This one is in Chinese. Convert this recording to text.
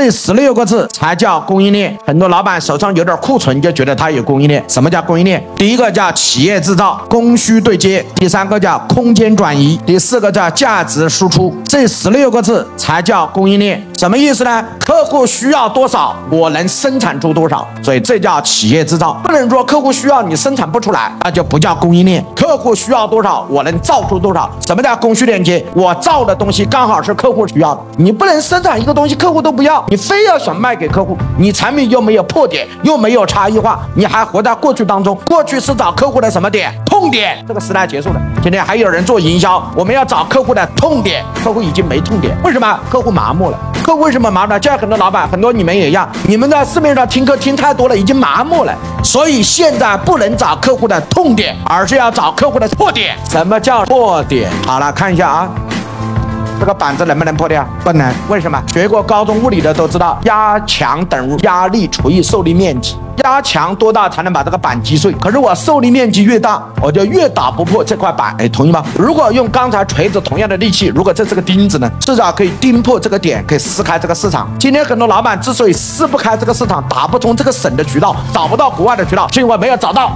这十六个字才叫供应链。很多老板手上有点库存，就觉得他有供应链。什么叫供应链？第一个叫企业制造，供需对接；第三个叫空间转移；第四个叫价值输出。这十六个字才叫供应链。什么意思呢？客户需要多少，我能生产出多少，所以这叫企业制造。不能说客户需要你生产不出来，那就不叫供应链。客户需要多少，我能造出多少。什么叫供需链接？我造的东西刚好是客户需要的，你不能生产一个东西客户都不要，你非要想卖给客户，你产品又没有破点，又没有差异化，你还活在过去当中。过去是找客户的什么点？痛点。这个时代结束了，今天还有人做营销，我们要找客户的痛点，客户已经没痛点，为什么？客户麻木了。客户为什么麻木？了？就像很多老板，很多你们也一样，你们在市面上听课听太多了，已经麻木了。所以现在不能找客户的痛点，而是要找客户的破点。什么叫破点？好了，看一下啊。这个板子能不能破掉？不能。为什么？学过高中物理的都知道，压强等于压力除以受力面积。压强多大才能把这个板击碎？可是我受力面积越大，我就越打不破这块板。哎，同意吗？如果用刚才锤子同样的力气，如果这是个钉子呢，至少可以钉破这个点，可以撕开这个市场。今天很多老板之所以撕不开这个市场，打不通这个省的渠道，找不到国外的渠道，是因为没有找到